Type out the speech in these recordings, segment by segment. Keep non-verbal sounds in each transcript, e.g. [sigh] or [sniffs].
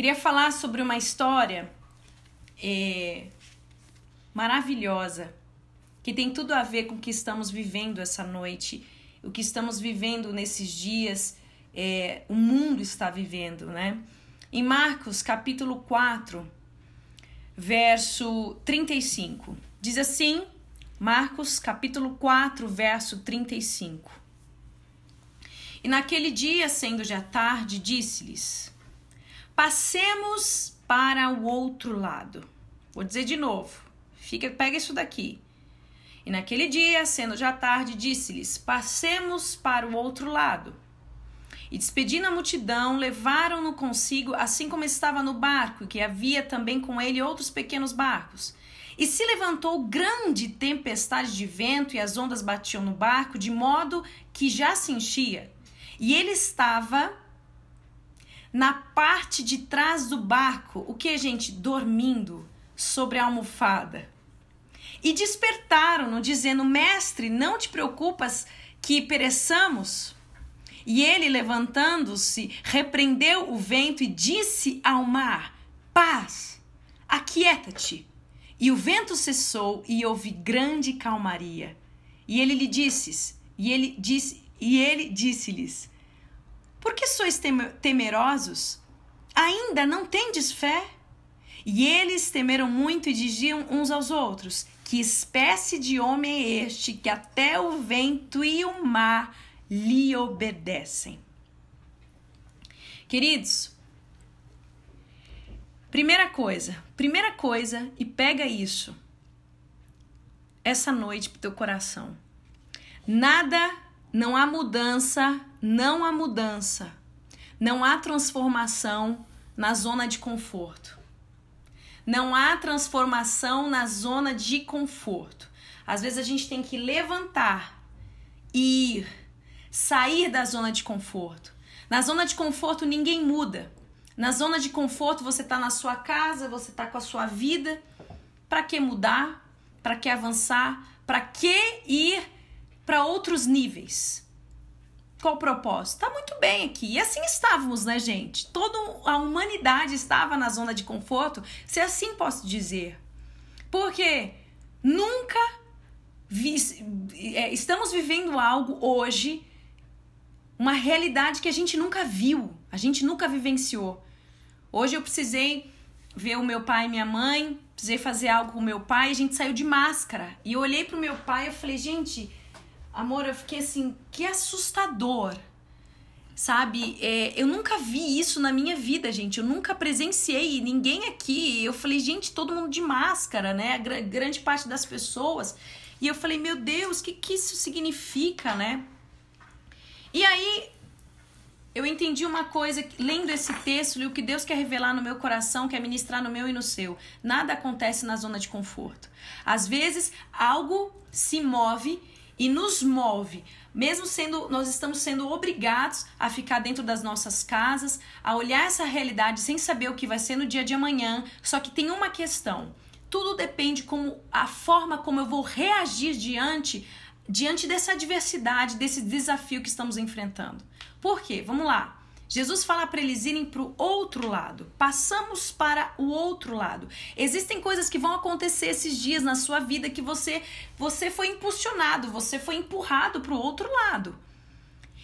Queria falar sobre uma história é, maravilhosa que tem tudo a ver com o que estamos vivendo essa noite, o que estamos vivendo nesses dias, é, o mundo está vivendo, né? Em Marcos capítulo 4, verso 35, diz assim: Marcos capítulo 4, verso 35. E naquele dia, sendo já tarde, disse-lhes: Passemos para o outro lado. Vou dizer de novo. Fica, pega isso daqui. E naquele dia, sendo já tarde, disse-lhes: Passemos para o outro lado. E despedindo a multidão, levaram-no consigo, assim como estava no barco, que havia também com ele outros pequenos barcos. E se levantou grande tempestade de vento, e as ondas batiam no barco, de modo que já se enchia. E ele estava na parte de trás do barco, o que, gente? Dormindo sobre a almofada. E despertaram-no, dizendo: Mestre, não te preocupas que pereçamos? E ele, levantando-se, repreendeu o vento e disse ao mar: Paz, aquieta-te. E o vento cessou e houve grande calmaria. E ele lhe disse, e ele disse, e ele disse-lhes: por que sois temerosos? Ainda não tendes fé? E eles temeram muito e diziam uns aos outros: Que espécie de homem é este que até o vento e o mar lhe obedecem? Queridos, primeira coisa, primeira coisa, e pega isso essa noite pro teu coração. Nada não há mudança, não há mudança. Não há transformação na zona de conforto. Não há transformação na zona de conforto. Às vezes a gente tem que levantar, ir, sair da zona de conforto. Na zona de conforto ninguém muda. Na zona de conforto você está na sua casa, você está com a sua vida. Para que mudar? Para que avançar? Para que ir para outros níveis. Qual o propósito? Tá muito bem aqui. E assim estávamos, né, gente? Toda a humanidade estava na zona de conforto, se assim posso dizer. Porque nunca vi, é, estamos vivendo algo hoje, uma realidade que a gente nunca viu, a gente nunca vivenciou. Hoje eu precisei ver o meu pai e minha mãe, precisei fazer algo com o meu pai, a gente saiu de máscara. E eu olhei pro meu pai e falei, gente, Amor, eu fiquei assim, que assustador. Sabe? É, eu nunca vi isso na minha vida, gente. Eu nunca presenciei ninguém aqui. Eu falei, gente, todo mundo de máscara, né? Gr grande parte das pessoas. E eu falei, meu Deus, o que, que isso significa, né? E aí eu entendi uma coisa, lendo esse texto, o que Deus quer revelar no meu coração, quer ministrar no meu e no seu. Nada acontece na zona de conforto. Às vezes, algo se move e nos move, mesmo sendo nós estamos sendo obrigados a ficar dentro das nossas casas, a olhar essa realidade sem saber o que vai ser no dia de amanhã. Só que tem uma questão. Tudo depende como a forma como eu vou reagir diante diante dessa adversidade, desse desafio que estamos enfrentando. Por quê? Vamos lá. Jesus fala para eles irem para o outro lado. Passamos para o outro lado. Existem coisas que vão acontecer esses dias na sua vida que você você foi impulsionado, você foi empurrado para o outro lado.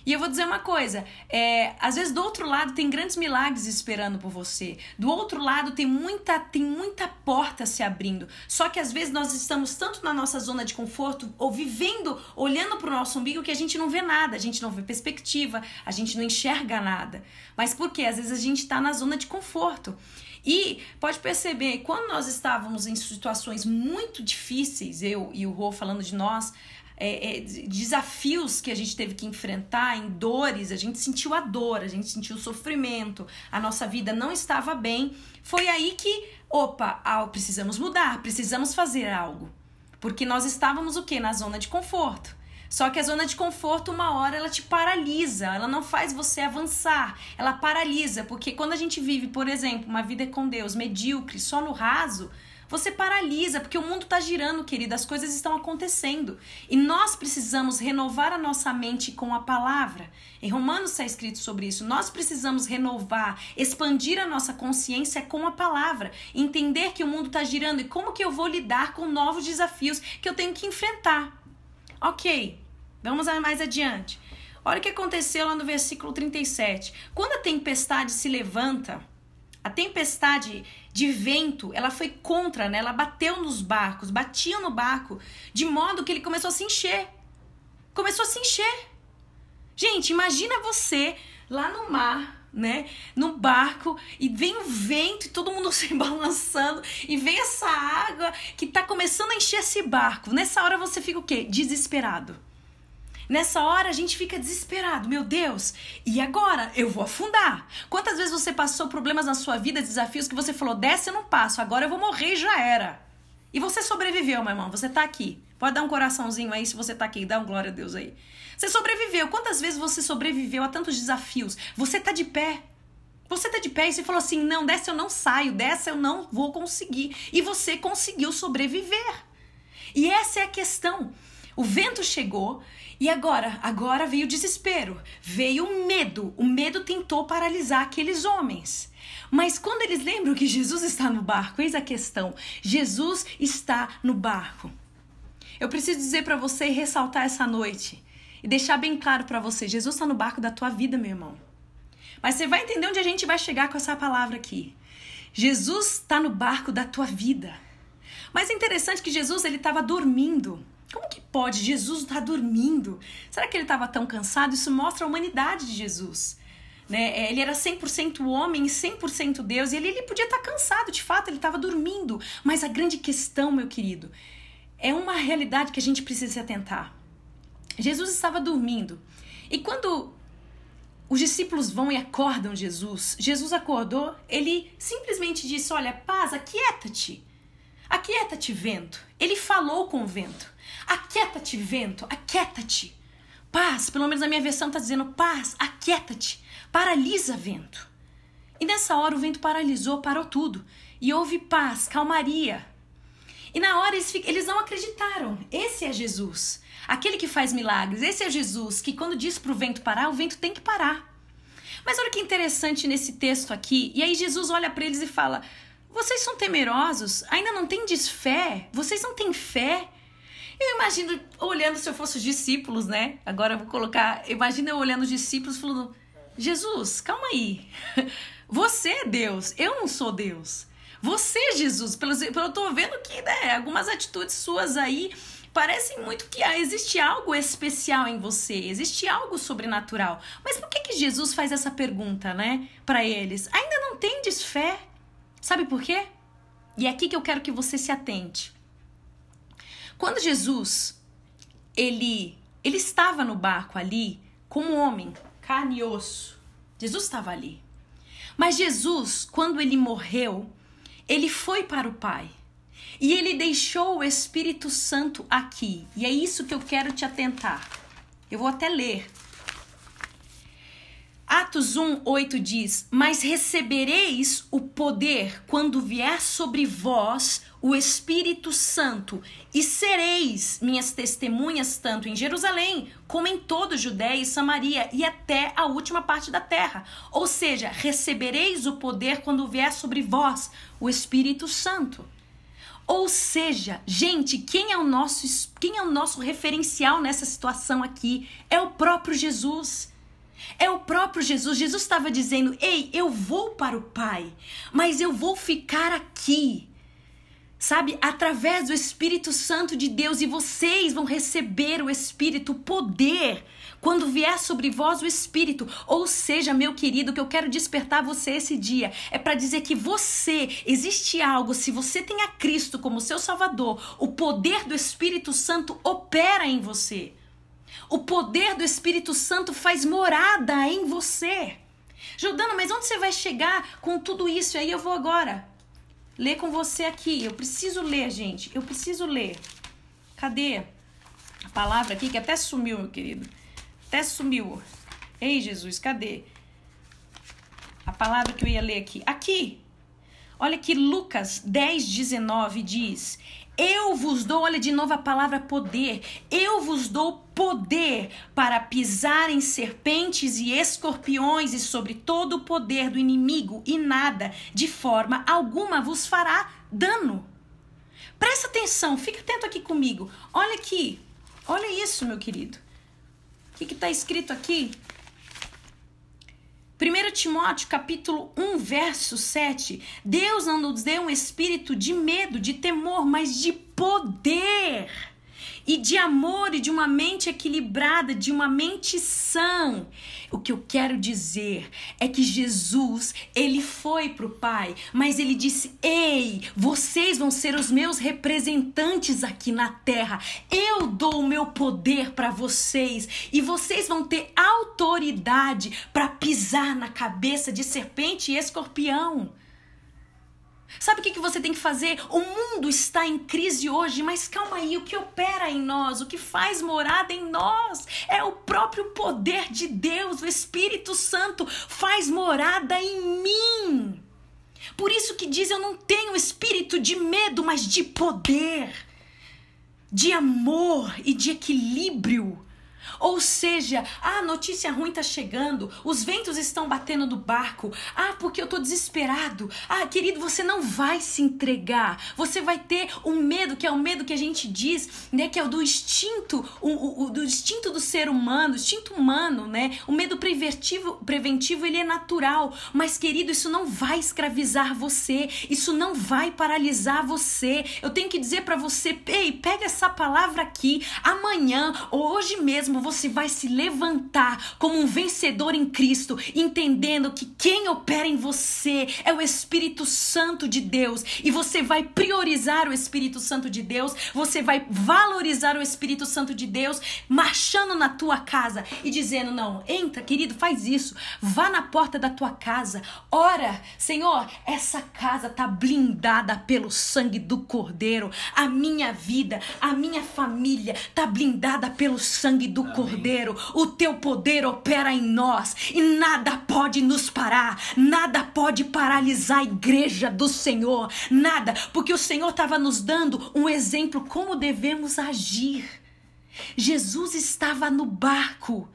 E eu vou dizer uma coisa: é, às vezes do outro lado tem grandes milagres esperando por você. Do outro lado tem muita, tem muita porta se abrindo. Só que às vezes nós estamos tanto na nossa zona de conforto, ou vivendo, olhando para o nosso umbigo, que a gente não vê nada, a gente não vê perspectiva, a gente não enxerga nada. Mas por quê? Às vezes a gente está na zona de conforto. E pode perceber, quando nós estávamos em situações muito difíceis, eu e o Rô falando de nós, é, é, desafios que a gente teve que enfrentar, em dores, a gente sentiu a dor, a gente sentiu o sofrimento, a nossa vida não estava bem. Foi aí que, opa, ah, precisamos mudar, precisamos fazer algo. Porque nós estávamos o que? Na zona de conforto. Só que a zona de conforto, uma hora, ela te paralisa, ela não faz você avançar, ela paralisa, porque quando a gente vive, por exemplo, uma vida com Deus medíocre, só no raso, Você paralisa, porque o mundo está girando, querida, as coisas estão acontecendo. E nós precisamos renovar a nossa mente com a palavra. Em Romanos está escrito sobre isso. Nós precisamos renovar, expandir a nossa consciência com a palavra. Entender que o mundo está girando e como que eu vou lidar com novos desafios que eu tenho que enfrentar. Ok, vamos mais adiante. Olha o que aconteceu lá no versículo 37. Quando a tempestade se levanta, a tempestade de vento, ela foi contra, né? Ela bateu nos barcos, batia no barco, de modo que ele começou a se encher. Começou a se encher. Gente, imagina você lá no mar, né? No barco, e vem o vento e todo mundo [laughs] se balançando, e vem essa água que tá começando a encher esse barco. Nessa hora você fica o quê? Desesperado. Nessa hora a gente fica desesperado, meu Deus, e agora? Eu vou afundar. Quantas vezes você passou problemas na sua vida, desafios que você falou, desce eu não passo, agora eu vou morrer e já era. E você sobreviveu, meu irmão, você tá aqui. Pode dar um coraçãozinho aí se você tá aqui, dá um glória a Deus aí. Você sobreviveu. Quantas vezes você sobreviveu a tantos desafios? Você tá de pé. Você tá de pé e você falou assim: não, dessa eu não saio, dessa eu não vou conseguir. E você conseguiu sobreviver. E essa é a questão. O vento chegou, e agora? Agora veio o desespero, veio o medo. O medo tentou paralisar aqueles homens. Mas quando eles lembram que Jesus está no barco, eis a questão: Jesus está no barco. Eu preciso dizer para você e ressaltar essa noite e deixar bem claro para você: Jesus está no barco da tua vida, meu irmão. Mas você vai entender onde a gente vai chegar com essa palavra aqui. Jesus está no barco da tua vida. Mas é interessante que Jesus ele estava dormindo. Como que pode? Jesus estar tá dormindo. Será que ele estava tão cansado? Isso mostra a humanidade de Jesus. Né? É, ele era 100% homem e 100% Deus, e ele, ele podia estar tá cansado, de fato, ele estava dormindo. Mas a grande questão, meu querido, é uma realidade que a gente precisa se atentar. Jesus estava dormindo. E quando os discípulos vão e acordam Jesus, Jesus acordou, ele simplesmente disse: Olha, paz, aquieta-te. Aquieta-te, vento. Ele falou com o vento. Aquieta-te, vento, aquieta-te. Paz, pelo menos a minha versão está dizendo paz, aquieta-te. Paralisa, vento. E nessa hora o vento paralisou, parou tudo. E houve paz, calmaria. E na hora eles, eles não acreditaram. Esse é Jesus. Aquele que faz milagres. Esse é Jesus que quando diz para o vento parar, o vento tem que parar. Mas olha que interessante nesse texto aqui. E aí Jesus olha para eles e fala: Vocês são temerosos? Ainda não têm fé? Vocês não têm fé? Eu imagino olhando se eu fosse os discípulos, né? Agora eu vou colocar. Imagina eu olhando os discípulos falando: Jesus, calma aí. [laughs] Você é Deus, eu não sou Deus. Você, Jesus, pelo, pelo eu tô vendo que né, algumas atitudes suas aí parecem muito que ah, existe algo especial em você, existe algo sobrenatural. Mas por que, que Jesus faz essa pergunta, né, para eles? Ainda não tendes fé? Sabe por quê? E é aqui que eu quero que você se atente. Quando Jesus ele ele estava no barco ali como homem, carne e osso. Jesus estava ali. Mas Jesus, quando ele morreu, ele foi para o Pai. E ele deixou o Espírito Santo aqui. E é isso que eu quero te atentar. Eu vou até ler Atos 1, 8 diz: Mas recebereis o poder quando vier sobre vós o Espírito Santo, e sereis minhas testemunhas tanto em Jerusalém como em toda Judéia e Samaria e até a última parte da terra. Ou seja, recebereis o poder quando vier sobre vós o Espírito Santo. Ou seja, gente, quem é o nosso quem é o nosso referencial nessa situação aqui? É o próprio Jesus. É o próprio Jesus. Jesus estava dizendo: Ei, eu vou para o Pai, mas eu vou ficar aqui. Sabe, através do Espírito Santo de Deus, e vocês vão receber o Espírito, o poder, quando vier sobre vós o Espírito. Ou seja, meu querido, que eu quero despertar você esse dia é para dizer que você, existe algo, se você tem a Cristo como seu Salvador, o poder do Espírito Santo opera em você. O poder do Espírito Santo faz morada em você. Jordana, mas onde você vai chegar com tudo isso? E aí eu vou agora ler com você aqui. Eu preciso ler, gente. Eu preciso ler. Cadê a palavra aqui que até sumiu, meu querido? Até sumiu. Ei, Jesus, cadê? A palavra que eu ia ler aqui. Aqui. Olha que Lucas 10, 19 diz: Eu vos dou, olha de novo a palavra poder, eu vos dou poder para pisar em serpentes e escorpiões e sobre todo o poder do inimigo, e nada, de forma alguma, vos fará dano. Presta atenção, fica atento aqui comigo. Olha aqui, olha isso, meu querido. O que está escrito aqui? 1 Timóteo capítulo 1, verso 7. Deus não nos deu um espírito de medo, de temor, mas de poder e de amor e de uma mente equilibrada, de uma mente sã. O que eu quero dizer é que Jesus, ele foi para o Pai, mas ele disse: Ei, vocês vão ser os meus representantes aqui na terra. Eu dou o meu poder para vocês e vocês vão ter autoridade para pisar na cabeça de serpente e escorpião. Sabe o que, que você tem que fazer? O mundo está em crise hoje, mas calma aí, o que opera em nós, o que faz morada em nós é o próprio poder de Deus, o Espírito Santo faz morada em mim. Por isso que diz: eu não tenho espírito de medo, mas de poder, de amor e de equilíbrio. Ou seja, a notícia ruim está chegando, os ventos estão batendo no barco. Ah, porque eu estou desesperado. Ah, querido, você não vai se entregar. Você vai ter um medo, que é o medo que a gente diz, né, que é o do instinto, o, o, o do instinto do ser humano, instinto humano, né? O medo preventivo, preventivo, ele é natural, mas querido, isso não vai escravizar você, isso não vai paralisar você. Eu tenho que dizer para você, ei, pega essa palavra aqui, amanhã ou hoje mesmo você vai se levantar como um vencedor em Cristo, entendendo que quem opera em você é o Espírito Santo de Deus. E você vai priorizar o Espírito Santo de Deus, você vai valorizar o Espírito Santo de Deus, marchando na tua casa e dizendo: Não, entra, querido, faz isso, vá na porta da tua casa, ora, Senhor, essa casa tá blindada pelo sangue do Cordeiro, a minha vida, a minha família tá blindada pelo sangue do Cordeiro, o teu poder opera em nós e nada pode nos parar, nada pode paralisar a igreja do Senhor, nada, porque o Senhor estava nos dando um exemplo como devemos agir. Jesus estava no barco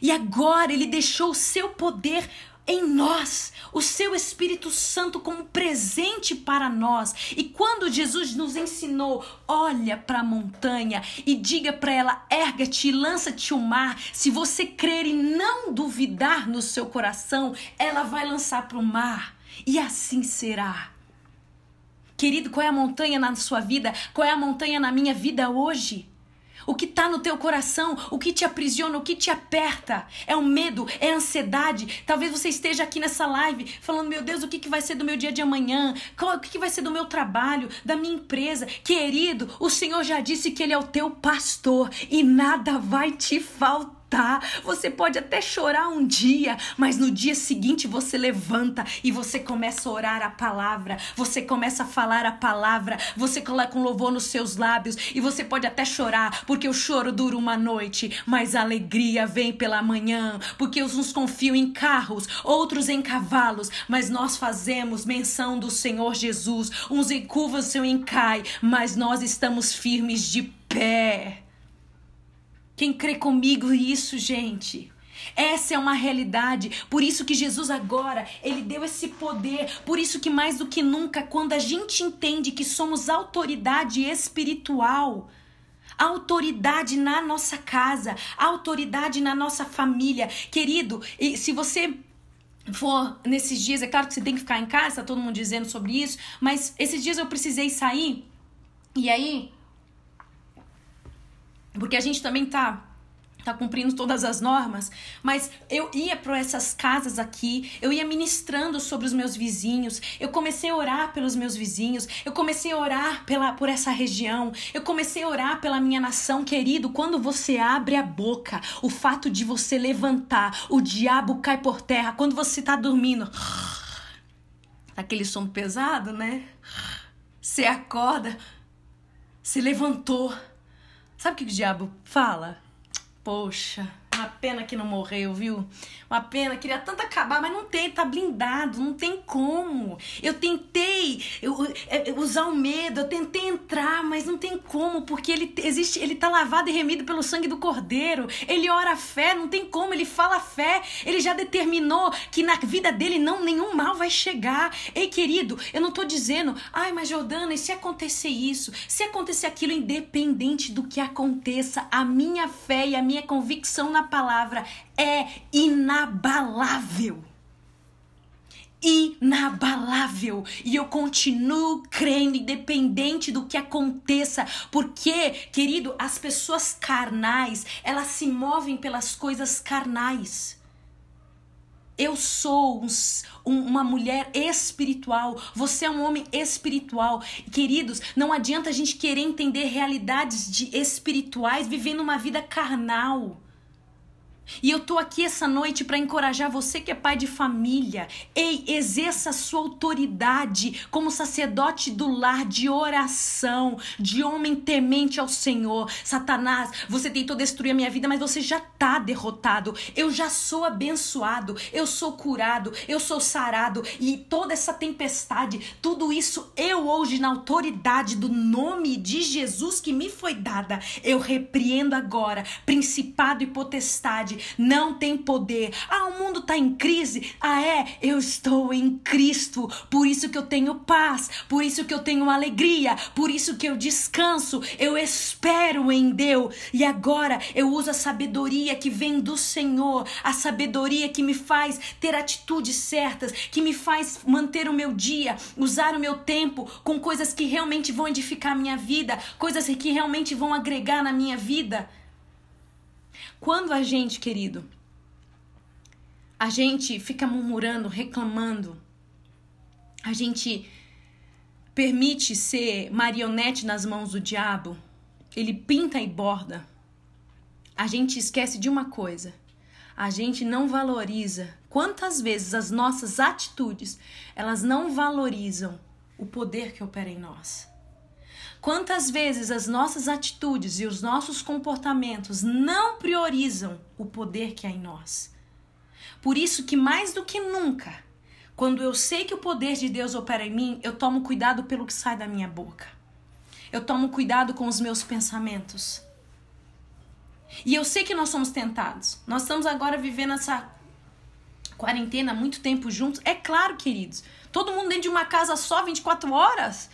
e agora ele deixou o seu poder em nós, o seu Espírito Santo como presente para nós. E quando Jesus nos ensinou, olha para a montanha e diga para ela: erga-te e lança-te o mar. Se você crer e não duvidar no seu coração, ela vai lançar para o mar. E assim será. Querido, qual é a montanha na sua vida? Qual é a montanha na minha vida hoje? O que está no teu coração, o que te aprisiona, o que te aperta. É o medo, é a ansiedade. Talvez você esteja aqui nessa live falando: Meu Deus, o que, que vai ser do meu dia de amanhã? O que, que vai ser do meu trabalho, da minha empresa? Querido, o Senhor já disse que Ele é o teu pastor e nada vai te faltar tá? Você pode até chorar um dia, mas no dia seguinte você levanta e você começa a orar a palavra, você começa a falar a palavra, você coloca um louvor nos seus lábios e você pode até chorar, porque o choro dura uma noite, mas a alegria vem pela manhã, porque uns confiam em carros, outros em cavalos, mas nós fazemos menção do Senhor Jesus, uns encurvam-se em cai, mas nós estamos firmes de pé. Quem crê comigo isso, gente? Essa é uma realidade. Por isso que Jesus agora, ele deu esse poder. Por isso que mais do que nunca, quando a gente entende que somos autoridade espiritual, autoridade na nossa casa, autoridade na nossa família. Querido, e se você for nesses dias, é claro que você tem que ficar em casa, tá todo mundo dizendo sobre isso, mas esses dias eu precisei sair. E aí, porque a gente também tá tá cumprindo todas as normas, mas eu ia para essas casas aqui, eu ia ministrando sobre os meus vizinhos, eu comecei a orar pelos meus vizinhos, eu comecei a orar pela, por essa região, eu comecei a orar pela minha nação, querido, quando você abre a boca, o fato de você levantar, o diabo cai por terra, quando você tá dormindo, [sniffs] aquele som pesado, né? Você acorda, se levantou, Sabe o que o diabo fala? Poxa, Uma pena que não morreu, viu? Uma pena, queria tanto acabar, mas não tem, tá blindado, não tem como. Eu tentei eu, é, usar o medo, eu tentei entrar, mas não tem como, porque ele existe, ele tá lavado e remido pelo sangue do Cordeiro. Ele ora a fé, não tem como, ele fala a fé. Ele já determinou que na vida dele não nenhum mal vai chegar. Ei, querido, eu não tô dizendo, ai, mas Jordana, e se acontecer isso, se acontecer aquilo, independente do que aconteça, a minha fé e a minha convicção na palavra é inabalável. Inabalável. E eu continuo crendo, independente do que aconteça. Porque, querido, as pessoas carnais, elas se movem pelas coisas carnais. Eu sou um, um, uma mulher espiritual, você é um homem espiritual. Queridos, não adianta a gente querer entender realidades de espirituais vivendo uma vida carnal. E eu tô aqui essa noite para encorajar você que é pai de família. Ei, exerça a sua autoridade como sacerdote do lar de oração, de homem temente ao Senhor. Satanás, você tentou destruir a minha vida, mas você já tá derrotado. Eu já sou abençoado, eu sou curado, eu sou sarado e toda essa tempestade, tudo isso eu hoje na autoridade do nome de Jesus que me foi dada, eu repreendo agora principado e potestade não tem poder. Ah, o mundo está em crise. Ah, é? Eu estou em Cristo. Por isso que eu tenho paz, por isso que eu tenho alegria, por isso que eu descanso. Eu espero em Deus. E agora eu uso a sabedoria que vem do Senhor, a sabedoria que me faz ter atitudes certas, que me faz manter o meu dia, usar o meu tempo com coisas que realmente vão edificar a minha vida, coisas que realmente vão agregar na minha vida. Quando a gente, querido, a gente fica murmurando, reclamando, a gente permite ser marionete nas mãos do diabo, ele pinta e borda. A gente esquece de uma coisa. A gente não valoriza quantas vezes as nossas atitudes, elas não valorizam o poder que opera em nós. Quantas vezes as nossas atitudes e os nossos comportamentos não priorizam o poder que há em nós? Por isso que mais do que nunca, quando eu sei que o poder de Deus opera em mim, eu tomo cuidado pelo que sai da minha boca. Eu tomo cuidado com os meus pensamentos. E eu sei que nós somos tentados. Nós estamos agora vivendo essa quarentena muito tempo juntos. É claro, queridos. Todo mundo dentro de uma casa só 24 horas.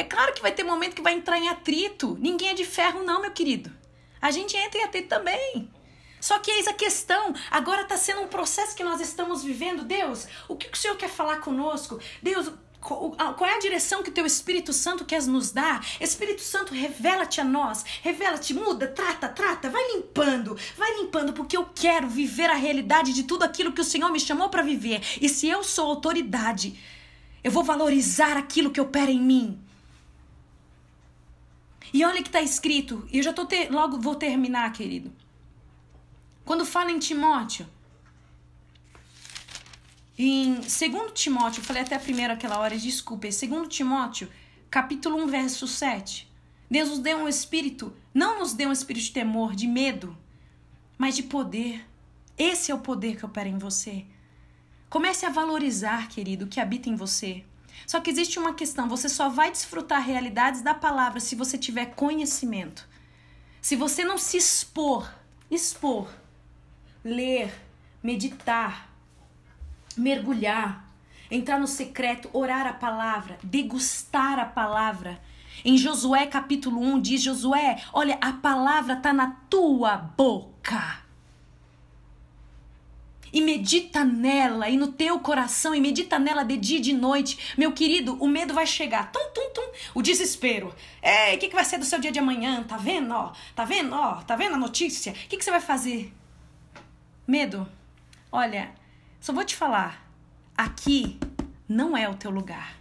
É claro que vai ter momento que vai entrar em atrito. Ninguém é de ferro, não, meu querido. A gente entra em atrito também. Só que eis a questão, agora está sendo um processo que nós estamos vivendo. Deus, o que o Senhor quer falar conosco? Deus, qual é a direção que o teu Espírito Santo quer nos dar? Espírito Santo, revela-te a nós, revela-te, muda, trata, trata, vai limpando, vai limpando, porque eu quero viver a realidade de tudo aquilo que o Senhor me chamou para viver. E se eu sou autoridade, eu vou valorizar aquilo que opera em mim. E olha que está escrito, e eu já tô ter, logo vou terminar, querido. Quando fala em Timóteo, em 2 Timóteo, eu falei até primeiro aquela hora, desculpa, 2 Timóteo, capítulo 1, verso 7. Deus nos deu um espírito, não nos deu um espírito de temor, de medo, mas de poder. Esse é o poder que opera em você. Comece a valorizar, querido, o que habita em você. Só que existe uma questão: você só vai desfrutar realidades da palavra se você tiver conhecimento. Se você não se expor, expor, ler, meditar, mergulhar, entrar no secreto, orar a palavra, degustar a palavra. Em Josué capítulo 1 diz: Josué, olha, a palavra está na tua boca e medita nela e no teu coração e medita nela de dia e de noite, meu querido, o medo vai chegar. Tum, tum, tum. O desespero. É, o que, que vai ser do seu dia de amanhã? Tá vendo, ó? Tá vendo, ó? Tá vendo a notícia? O que, que você vai fazer? Medo. Olha, só vou te falar. Aqui não é o teu lugar.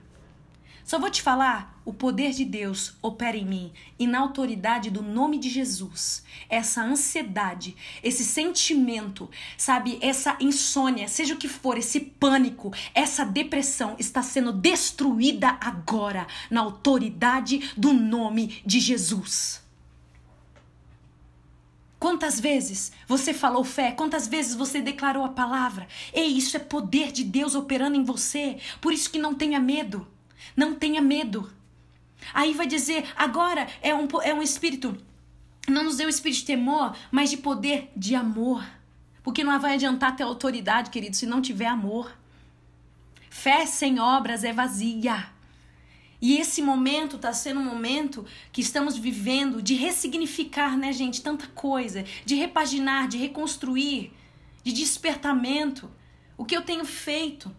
Só vou te falar, o poder de Deus opera em mim e na autoridade do nome de Jesus. Essa ansiedade, esse sentimento, sabe, essa insônia, seja o que for, esse pânico, essa depressão está sendo destruída agora na autoridade do nome de Jesus. Quantas vezes você falou fé? Quantas vezes você declarou a palavra? Ei, isso é poder de Deus operando em você. Por isso que não tenha medo. Não tenha medo. Aí vai dizer, agora é um, é um espírito. Não nos deu um espírito de temor, mas de poder de amor. Porque não vai adiantar ter autoridade, querido, se não tiver amor. Fé sem obras é vazia. E esse momento está sendo um momento que estamos vivendo de ressignificar, né, gente, tanta coisa, de repaginar, de reconstruir, de despertamento. O que eu tenho feito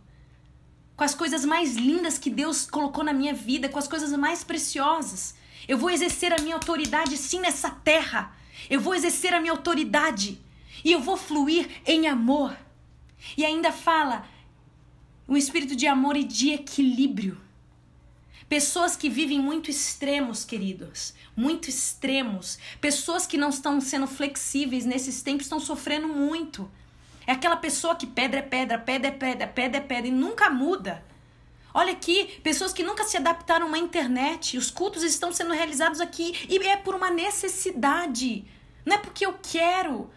com as coisas mais lindas que Deus colocou na minha vida, com as coisas mais preciosas. Eu vou exercer a minha autoridade sim nessa terra. Eu vou exercer a minha autoridade e eu vou fluir em amor. E ainda fala um espírito de amor e de equilíbrio. Pessoas que vivem muito extremos, queridos, muito extremos. Pessoas que não estão sendo flexíveis nesses tempos estão sofrendo muito. É aquela pessoa que pedra é pedra, pedra é pedra, pedra é pedra e nunca muda. Olha aqui, pessoas que nunca se adaptaram à internet. Os cultos estão sendo realizados aqui e é por uma necessidade. Não é porque eu quero.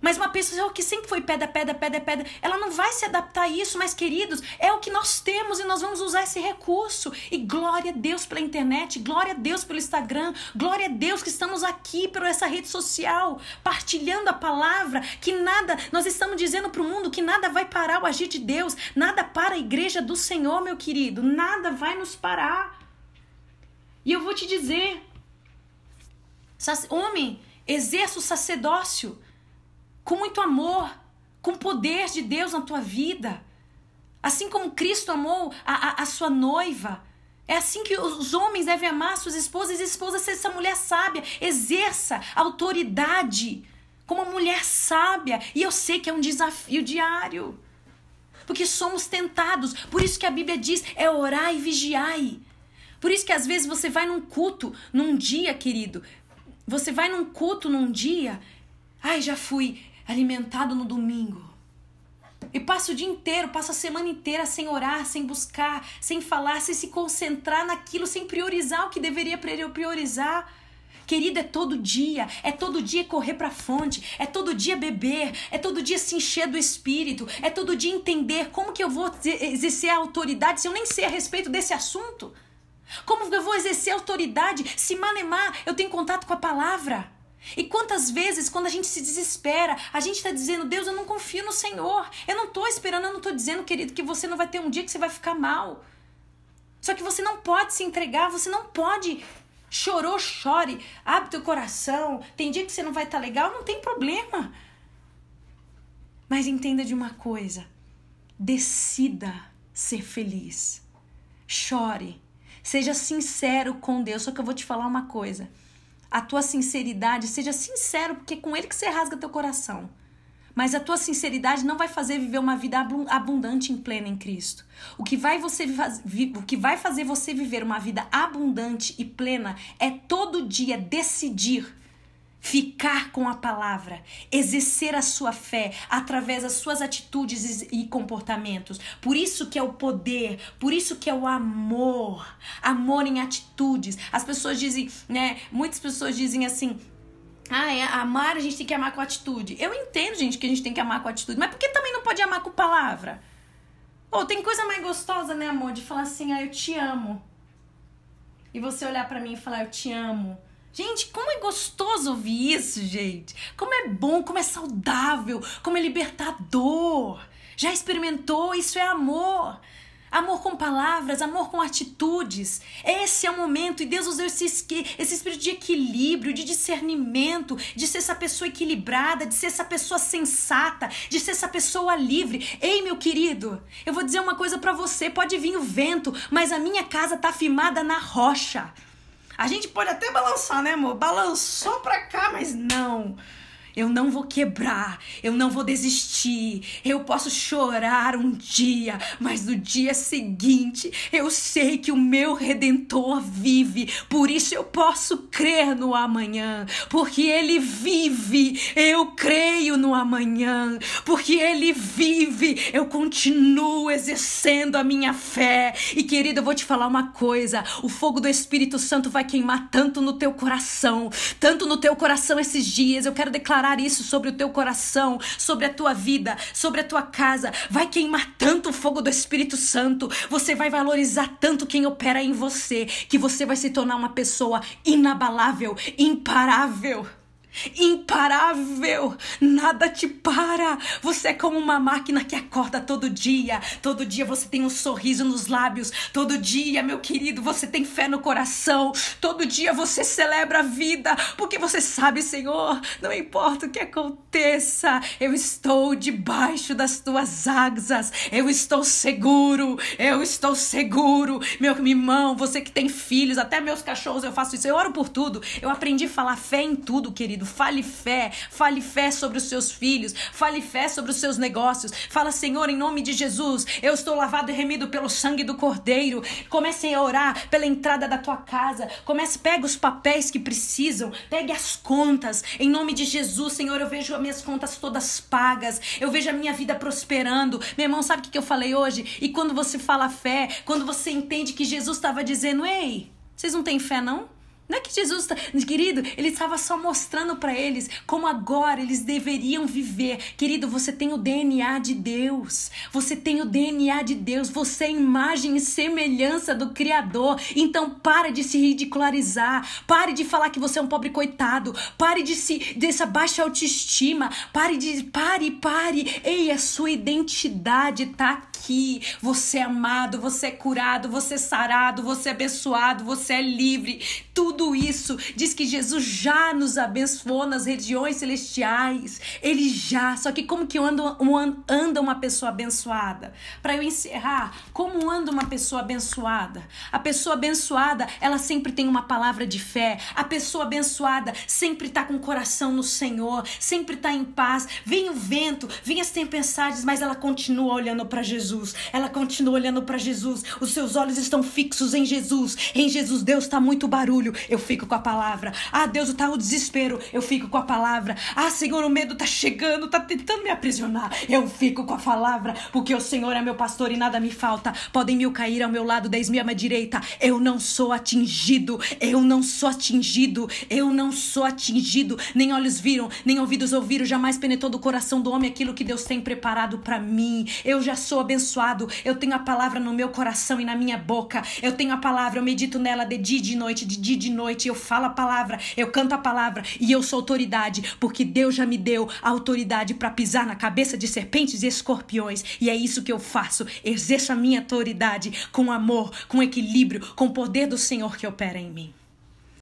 Mas uma pessoa que sempre foi pedra, pedra, pedra, pedra, ela não vai se adaptar a isso, mas queridos, é o que nós temos e nós vamos usar esse recurso. E glória a Deus pela internet, glória a Deus pelo Instagram, glória a Deus que estamos aqui por essa rede social, partilhando a palavra, que nada, nós estamos dizendo para o mundo que nada vai parar o agir de Deus, nada para a igreja do Senhor, meu querido, nada vai nos parar. E eu vou te dizer, homem, exerça o sacerdócio com muito amor, com poder de Deus na tua vida. Assim como Cristo amou a, a, a sua noiva. É assim que os homens devem amar suas esposas e esposas ser essa mulher sábia. Exerça autoridade como uma mulher sábia. E eu sei que é um desafio diário. Porque somos tentados. Por isso que a Bíblia diz: é orar e vigiai. Por isso que às vezes você vai num culto, num dia, querido. Você vai num culto num dia. Ai, já fui alimentado no domingo. E passa o dia inteiro, passa a semana inteira sem orar, sem buscar, sem falar, sem se concentrar naquilo, sem priorizar o que deveria priorizar. Querida, é todo dia, é todo dia correr para a fonte, é todo dia beber, é todo dia se encher do espírito, é todo dia entender como que eu vou exercer a autoridade se eu nem sei a respeito desse assunto. Como eu vou exercer a autoridade se manemar eu tenho contato com a palavra? E quantas vezes, quando a gente se desespera, a gente está dizendo, Deus, eu não confio no Senhor. Eu não estou esperando, eu não estou dizendo, querido, que você não vai ter um dia que você vai ficar mal. Só que você não pode se entregar, você não pode. Chorou, chore, abre teu coração. Tem dia que você não vai estar tá legal, não tem problema. Mas entenda de uma coisa: decida ser feliz. Chore. Seja sincero com Deus. Só que eu vou te falar uma coisa a tua sinceridade, seja sincero, porque é com ele que você rasga teu coração. Mas a tua sinceridade não vai fazer viver uma vida abundante em plena em Cristo. O que vai você o que vai fazer você viver uma vida abundante e plena é todo dia decidir ficar com a palavra, exercer a sua fé através das suas atitudes e comportamentos. Por isso que é o poder, por isso que é o amor, amor em atitudes. As pessoas dizem, né, muitas pessoas dizem assim: ah, é, amar a gente tem que amar com atitude. Eu entendo, gente, que a gente tem que amar com atitude, mas por que também não pode amar com palavra? Oh, tem coisa mais gostosa, né, amor, de falar assim: "Ah, eu te amo". E você olhar para mim e falar: "Eu te amo". Gente, como é gostoso ouvir isso, gente. Como é bom, como é saudável, como é libertador. Já experimentou? Isso é amor. Amor com palavras, amor com atitudes. Esse é o momento e Deus deu esse, esse espírito de equilíbrio, de discernimento, de ser essa pessoa equilibrada, de ser essa pessoa sensata, de ser essa pessoa livre. Ei, meu querido, eu vou dizer uma coisa para você: pode vir o vento, mas a minha casa tá firmada na rocha. A gente pode até balançar, né, amor? Balançou pra cá, mas não. Eu não vou quebrar, eu não vou desistir. Eu posso chorar um dia, mas no dia seguinte eu sei que o meu redentor vive. Por isso eu posso crer no amanhã, porque ele vive. Eu creio no amanhã, porque ele vive. Eu continuo exercendo a minha fé. E querida, eu vou te falar uma coisa: o fogo do Espírito Santo vai queimar tanto no teu coração, tanto no teu coração esses dias. Eu quero declarar isso sobre o teu coração, sobre a tua vida, sobre a tua casa. Vai queimar tanto o fogo do Espírito Santo. Você vai valorizar tanto quem opera em você, que você vai se tornar uma pessoa inabalável, imparável imparável, nada te para. Você é como uma máquina que acorda todo dia. Todo dia você tem um sorriso nos lábios. Todo dia, meu querido, você tem fé no coração. Todo dia você celebra a vida, porque você sabe, Senhor, não importa o que aconteça, eu estou debaixo das tuas asas. Eu estou seguro. Eu estou seguro. Meu irmão, você que tem filhos, até meus cachorros, eu faço isso. Eu oro por tudo. Eu aprendi a falar fé em tudo, querido fale fé, fale fé sobre os seus filhos, fale fé sobre os seus negócios. Fala, Senhor, em nome de Jesus, eu estou lavado e remido pelo sangue do Cordeiro. Comece a orar pela entrada da tua casa. Comece, pega os papéis que precisam, pegue as contas. Em nome de Jesus, Senhor, eu vejo as minhas contas todas pagas. Eu vejo a minha vida prosperando. Meu irmão, sabe o que eu falei hoje? E quando você fala fé, quando você entende que Jesus estava dizendo, ei, vocês não têm fé, não? Não é que Jesus, tá, querido, ele estava só mostrando para eles como agora eles deveriam viver. Querido, você tem o DNA de Deus. Você tem o DNA de Deus. Você é imagem e semelhança do Criador. Então pare de se ridicularizar. Pare de falar que você é um pobre coitado. Pare de se dessa baixa autoestima. Pare de pare, pare. Ei, a sua identidade tá aqui. Você é amado, você é curado, você é sarado, você é abençoado, você é livre. Tudo isso diz que Jesus já nos abençoou nas regiões celestiais. Ele já. Só que como que anda, anda uma pessoa abençoada? Para eu encerrar, como anda uma pessoa abençoada? A pessoa abençoada, ela sempre tem uma palavra de fé. A pessoa abençoada sempre está com o coração no Senhor, sempre está em paz. Vem o vento, vem as tempestades, mas ela continua olhando para Jesus. Ela continua olhando para Jesus. Os seus olhos estão fixos em Jesus. Em Jesus, Deus está muito barulho eu fico com a palavra. Ah, Deus, tá o desespero, eu fico com a palavra. Ah, Senhor, o medo tá chegando, tá tentando me aprisionar. Eu fico com a palavra, porque o Senhor é meu pastor e nada me falta. Podem mil cair ao meu lado, dez mil à minha direita. Eu não sou atingido, eu não sou atingido, eu não sou atingido. Nem olhos viram, nem ouvidos ouviram, jamais penetrou do coração do homem aquilo que Deus tem preparado para mim. Eu já sou abençoado, eu tenho a palavra no meu coração e na minha boca. Eu tenho a palavra, eu medito nela de dia e de noite, de dia e de noite, eu falo a palavra, eu canto a palavra e eu sou autoridade, porque Deus já me deu a autoridade para pisar na cabeça de serpentes e escorpiões, e é isso que eu faço. Exerço a minha autoridade com amor, com equilíbrio, com o poder do Senhor que opera em mim.